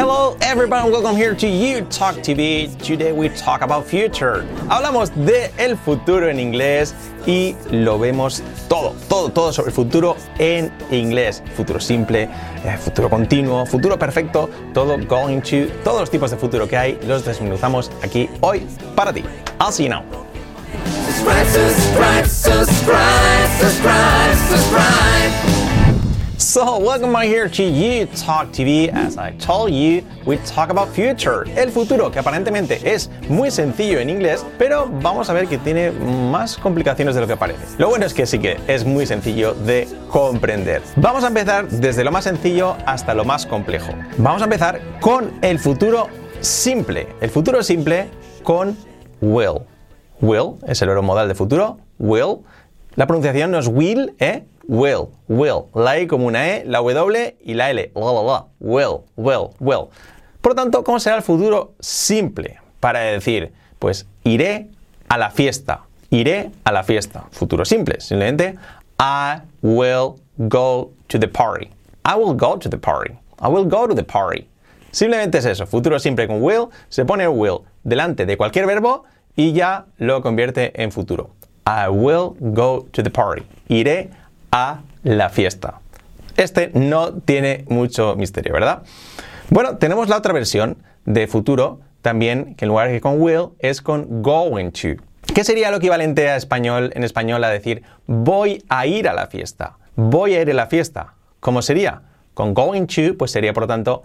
Hello everyone, welcome here to You Talk TV. Today we talk about future. Hablamos de el futuro en inglés y lo vemos todo, todo, todo sobre el futuro en inglés. Futuro simple, eh, futuro continuo, futuro perfecto, todo going to, todos los tipos de futuro que hay los desmenuzamos aquí hoy para ti. I'll see you now. Subscribe, subscribe, subscribe. So, welcome back here to You Talk TV. As I told you, we talk about future, el futuro, que aparentemente es muy sencillo en inglés, pero vamos a ver que tiene más complicaciones de lo que parece. Lo bueno es que sí que es muy sencillo de comprender. Vamos a empezar desde lo más sencillo hasta lo más complejo. Vamos a empezar con el futuro simple. El futuro simple con will. Will es el verbo modal de futuro. Will. La pronunciación no es will, ¿eh? Will, will. La I como una E, la W y la L. La, la, la. Will, will, will. Por lo tanto, ¿cómo será el futuro simple? Para decir, pues iré a la fiesta. Iré a la fiesta. Futuro simple. Simplemente, I will go to the party. I will go to the party. I will go to the party. Simplemente es eso. Futuro simple con will. Se pone will delante de cualquier verbo y ya lo convierte en futuro. I will go to the party. Iré a la fiesta. Este no tiene mucho misterio, ¿verdad? Bueno, tenemos la otra versión de futuro también, que en lugar de con will es con going to. ¿Qué sería lo equivalente a español, en español a decir voy a ir a la fiesta? Voy a ir a la fiesta. ¿Cómo sería? Con going to, pues sería por lo tanto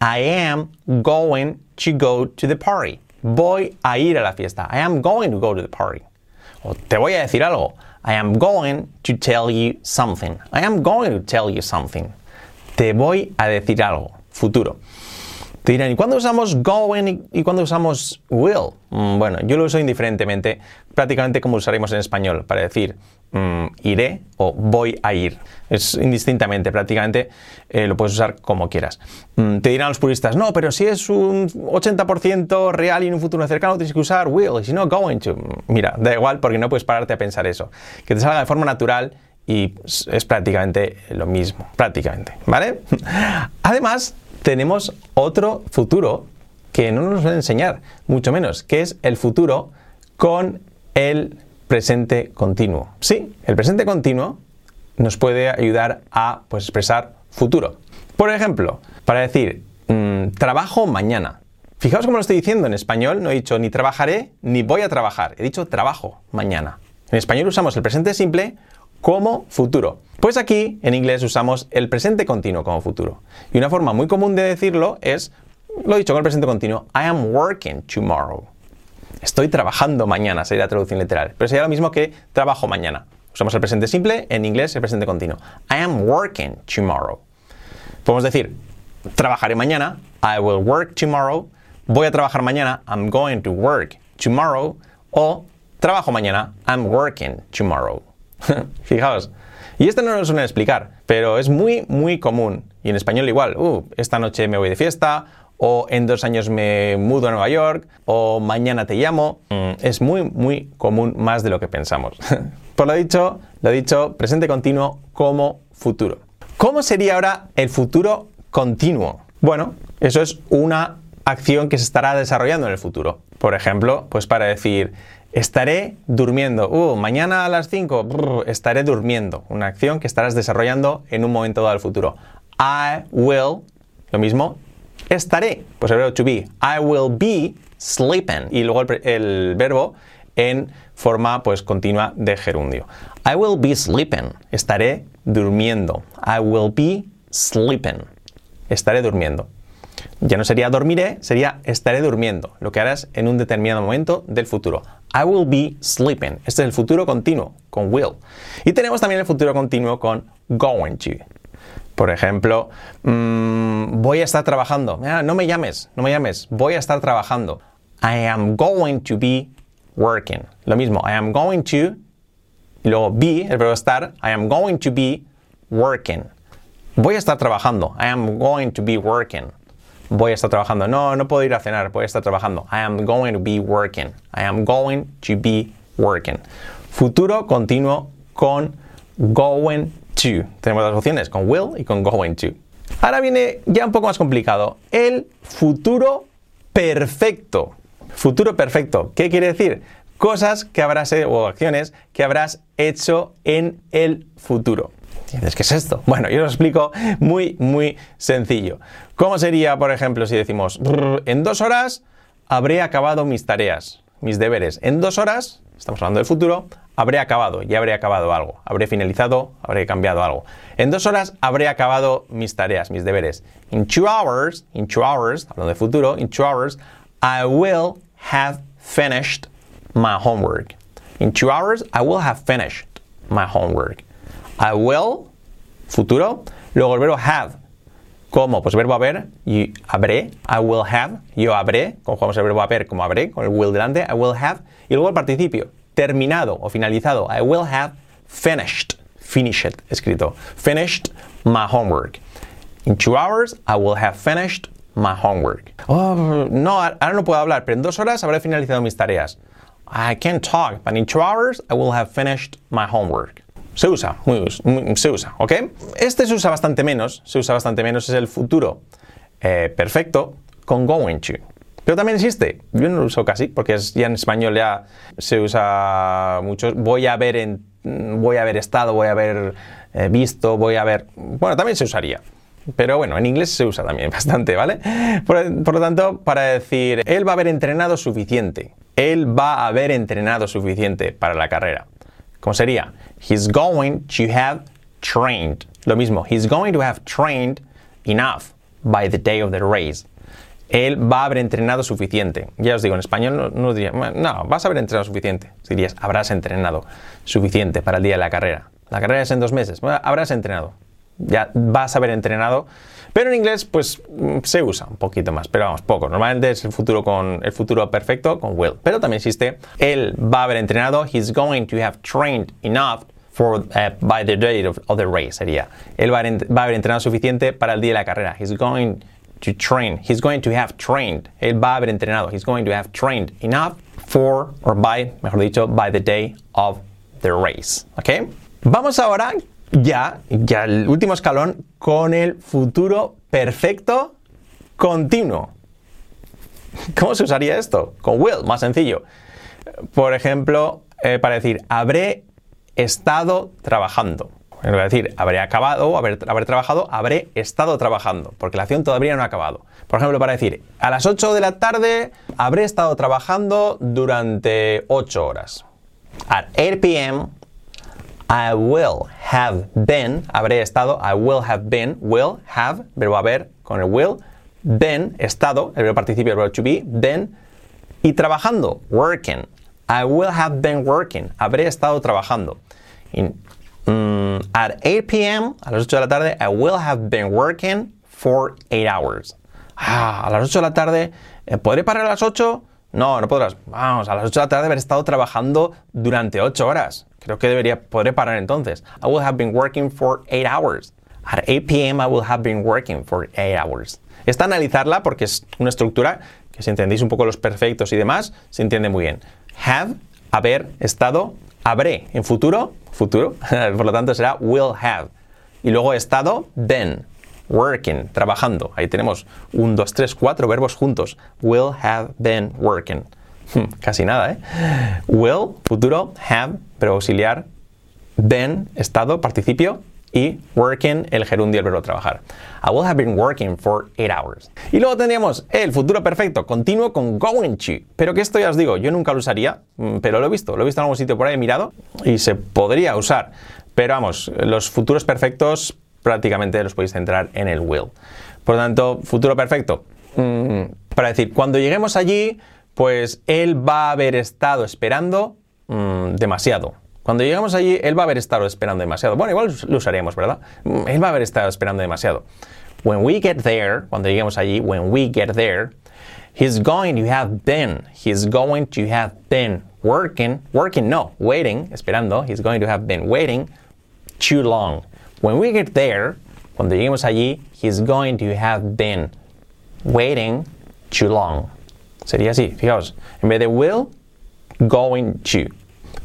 I am going to go to the party. Voy a ir a la fiesta. I am going to go to the party. Te voy a decir algo. I am going to tell you something. I am going to tell you something. Te voy a decir algo. Futuro. Te dirán, ¿y cuándo usamos going y cuándo usamos will? Mm, bueno, yo lo uso indiferentemente, prácticamente como usaremos en español, para decir mm, iré o voy a ir. Es indistintamente, prácticamente eh, lo puedes usar como quieras. Mm, te dirán los puristas, no, pero si es un 80% real y en un futuro cercano tienes que usar will, y si no, going to. Mira, da igual porque no puedes pararte a pensar eso. Que te salga de forma natural y es prácticamente lo mismo, prácticamente, ¿vale? Además, tenemos otro futuro que no nos va a enseñar, mucho menos, que es el futuro con el presente continuo. Sí, el presente continuo nos puede ayudar a pues, expresar futuro. Por ejemplo, para decir mm, trabajo mañana. Fijaos cómo lo estoy diciendo en español, no he dicho ni trabajaré ni voy a trabajar, he dicho trabajo mañana. En español usamos el presente simple como futuro. Pues aquí en inglés usamos el presente continuo como futuro. Y una forma muy común de decirlo es, lo dicho con el presente continuo, I am working tomorrow. Estoy trabajando mañana, sería la traducción literal. Pero sería lo mismo que trabajo mañana. Usamos el presente simple, en inglés el presente continuo. I am working tomorrow. Podemos decir, trabajaré mañana, I will work tomorrow. Voy a trabajar mañana, I'm going to work tomorrow. O trabajo mañana, I'm working tomorrow. Fijaos. Y esto no lo suelen explicar, pero es muy, muy común. Y en español igual. Uh, esta noche me voy de fiesta, o en dos años me mudo a Nueva York, o mañana te llamo. Mm, es muy, muy común, más de lo que pensamos. Por lo dicho, lo dicho, presente continuo como futuro. ¿Cómo sería ahora el futuro continuo? Bueno, eso es una acción que se estará desarrollando en el futuro. Por ejemplo, pues para decir, Estaré durmiendo. Uh, mañana a las 5 estaré durmiendo. Una acción que estarás desarrollando en un momento dado del futuro. I will, lo mismo, estaré. Pues el verbo to be. I will be sleeping. Y luego el, el verbo en forma pues continua de gerundio. I will be sleeping. Estaré durmiendo. I will be sleeping. Estaré durmiendo. Ya no sería dormiré, sería estaré durmiendo, lo que harás en un determinado momento del futuro. I will be sleeping. Este es el futuro continuo, con will. Y tenemos también el futuro continuo con going to. Por ejemplo, mmm, voy a estar trabajando. Ah, no me llames, no me llames. Voy a estar trabajando. I am going to be working. Lo mismo, I am going to, y luego be, el verbo estar, I am going to be working. Voy a estar trabajando. I am going to be working voy a estar trabajando. No, no puedo ir a cenar, voy a estar trabajando. I am going to be working. I am going to be working. Futuro continuo con going to. Tenemos las opciones con will y con going to. Ahora viene ya un poco más complicado. El futuro perfecto. Futuro perfecto. ¿Qué quiere decir? Cosas que habrás o acciones que habrás hecho en el futuro. ¿Qué es esto? Bueno, yo lo explico muy, muy sencillo. ¿Cómo sería, por ejemplo, si decimos, en dos horas habré acabado mis tareas, mis deberes? En dos horas, estamos hablando del futuro, habré acabado, ya habré acabado algo, habré finalizado, habré cambiado algo. En dos horas habré acabado mis tareas, mis deberes. In two hours, in two hours, hablando de futuro, in two hours, I will have finished my homework. In two hours, I will have finished my homework. I will, futuro, luego el verbo have. ¿Cómo? Pues verbo haber y habré, I will have, yo habré, como jugamos el verbo haber como habré, con el will delante, I will have, y luego el participio, terminado o finalizado, I will have finished, finished, escrito, finished my homework. In two hours, I will have finished my homework. Oh, no, ahora no puedo hablar, pero en dos horas habré finalizado mis tareas. I can't talk, but in two hours, I will have finished my homework. Se usa, muy, se usa, ¿ok? Este se usa bastante menos, se usa bastante menos, es el futuro eh, perfecto con going to. Pero también existe, yo no lo uso casi, porque ya en español ya se usa mucho, voy a haber, en, voy a haber estado, voy a haber eh, visto, voy a haber... Bueno, también se usaría. Pero bueno, en inglés se usa también bastante, ¿vale? Por, por, lo tanto, para decir, él va a haber entrenado suficiente. Él va a haber entrenado suficiente para la carrera. ¿Cómo sería? He's going to have trained. Lo mismo, he's going to have trained enough by the day of the race. Él va a haber entrenado suficiente. Ya os digo, en español no, diría, no, vas a haber entrenado suficiente. Dirías, habrás entrenado suficiente para el día de la carrera. La carrera es en dos meses. habrás entrenado. Ya vas a haber entrenado. Pero en inglés, pues mm, se usa un poquito más, pero vamos, poco. Normalmente es el futuro con el futuro perfecto con will. Pero también existe, él va a haber entrenado, he's going to have trained enough for, uh, by the date of, the race, sería. Él va a, va a haber entrenado suficiente para el día de la carrera. He's going to train. He's going to have trained. Él va a haber entrenado. He's going to have trained enough for, or by, mejor dicho, by the day of the race. ¿Ok? Vamos ahora ya, ya el último escalón con el futuro perfecto continuo. ¿Cómo se usaría esto? Con will, más sencillo. Por ejemplo, eh, para decir, habré estado trabajando. Es decir, habré acabado, haber, haber trabajado, habré estado trabajando, porque la acción todavía no ha acabado. Por ejemplo, para decir, a las 8 de la tarde habré estado trabajando durante 8 horas. At 8 p.m. I will have been, habré estado, I will have been, will, have, verbo haber con el will, been, estado, el verbo participio, el verbo to be, been, y trabajando, working. I will have been working, habré estado trabajando. Um, at 8 p.m., a las 8 de la tarde, I will have been working for 8 hours. Ah, a las 8 de la tarde, eh, ¿podré parar a las 8? No, no podrás. Vamos, a las 8 de la tarde haber estado trabajando durante 8 horas. Creo que debería, podré parar entonces. I will have been working for 8 hours. At 8 p.m. I will have been working for 8 hours. Esta analizarla porque es una estructura que si entendéis un poco los perfectos y demás, se entiende muy bien. Have, haber, estado, habré. En futuro, futuro, por lo tanto será will have. Y luego estado, been. Working, trabajando. Ahí tenemos un, dos, tres, cuatro verbos juntos. Will have been working. Casi nada, ¿eh? Will, futuro, have, pero auxiliar, been, estado, participio, y working, el gerundio, el verbo trabajar. I will have been working for eight hours. Y luego tendríamos el futuro perfecto continuo con going to. Pero que esto ya os digo, yo nunca lo usaría, mm, pero lo he visto, lo he visto en algún sitio por ahí, he mirado, y se podría usar. Pero vamos, los futuros perfectos prácticamente los podéis centrar en el will. Por lo tanto, futuro perfecto. Mm, para decir, cuando lleguemos allí, pues él va a haber estado esperando mm, demasiado. Cuando llegamos allí, él va a haber estado esperando demasiado. Bueno, igual lo usaríamos, ¿verdad? Mm, él va a haber estado esperando demasiado. When we get there, cuando lleguemos allí, when we get there, he's going to have been, he's going to have been working, working no, waiting, esperando, he's going to have been waiting too long. When we get there, cuando lleguemos allí, he's going to have been waiting too long. Sería así, fijaos. En vez de will, going to.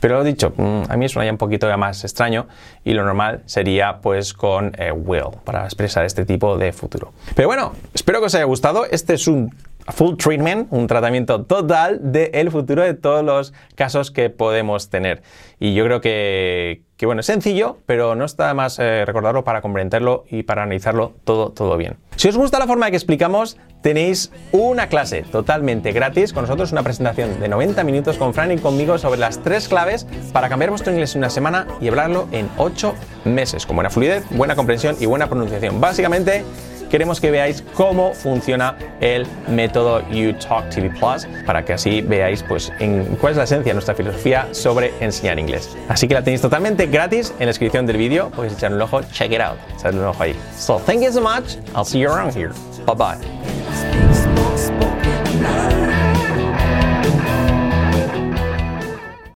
Pero lo dicho, mm, a mí suena ya un poquito más extraño y lo normal sería pues con eh, will para expresar este tipo de futuro. Pero bueno, espero que os haya gustado. Este es un full treatment, un tratamiento total del futuro de todos los casos que podemos tener. Y yo creo que, bueno, es sencillo, pero no está más eh, recordarlo para comprenderlo y para analizarlo todo, todo bien. Si os gusta la forma que explicamos, tenéis una clase totalmente gratis con nosotros, una presentación de 90 minutos con Fran y conmigo sobre las tres claves para cambiar vuestro inglés en una semana y hablarlo en 8 meses, con buena fluidez, buena comprensión y buena pronunciación. Básicamente, queremos que veáis cómo funciona el método YouTalk TV Plus para que así veáis pues cuál es la esencia de nuestra filosofía sobre enseñar inglés. Así que la tenéis totalmente gratis en la descripción del vídeo, podéis echar un ojo, check it out, echar un ojo ahí. So thank you so much, I'll see you around here. Bye bye.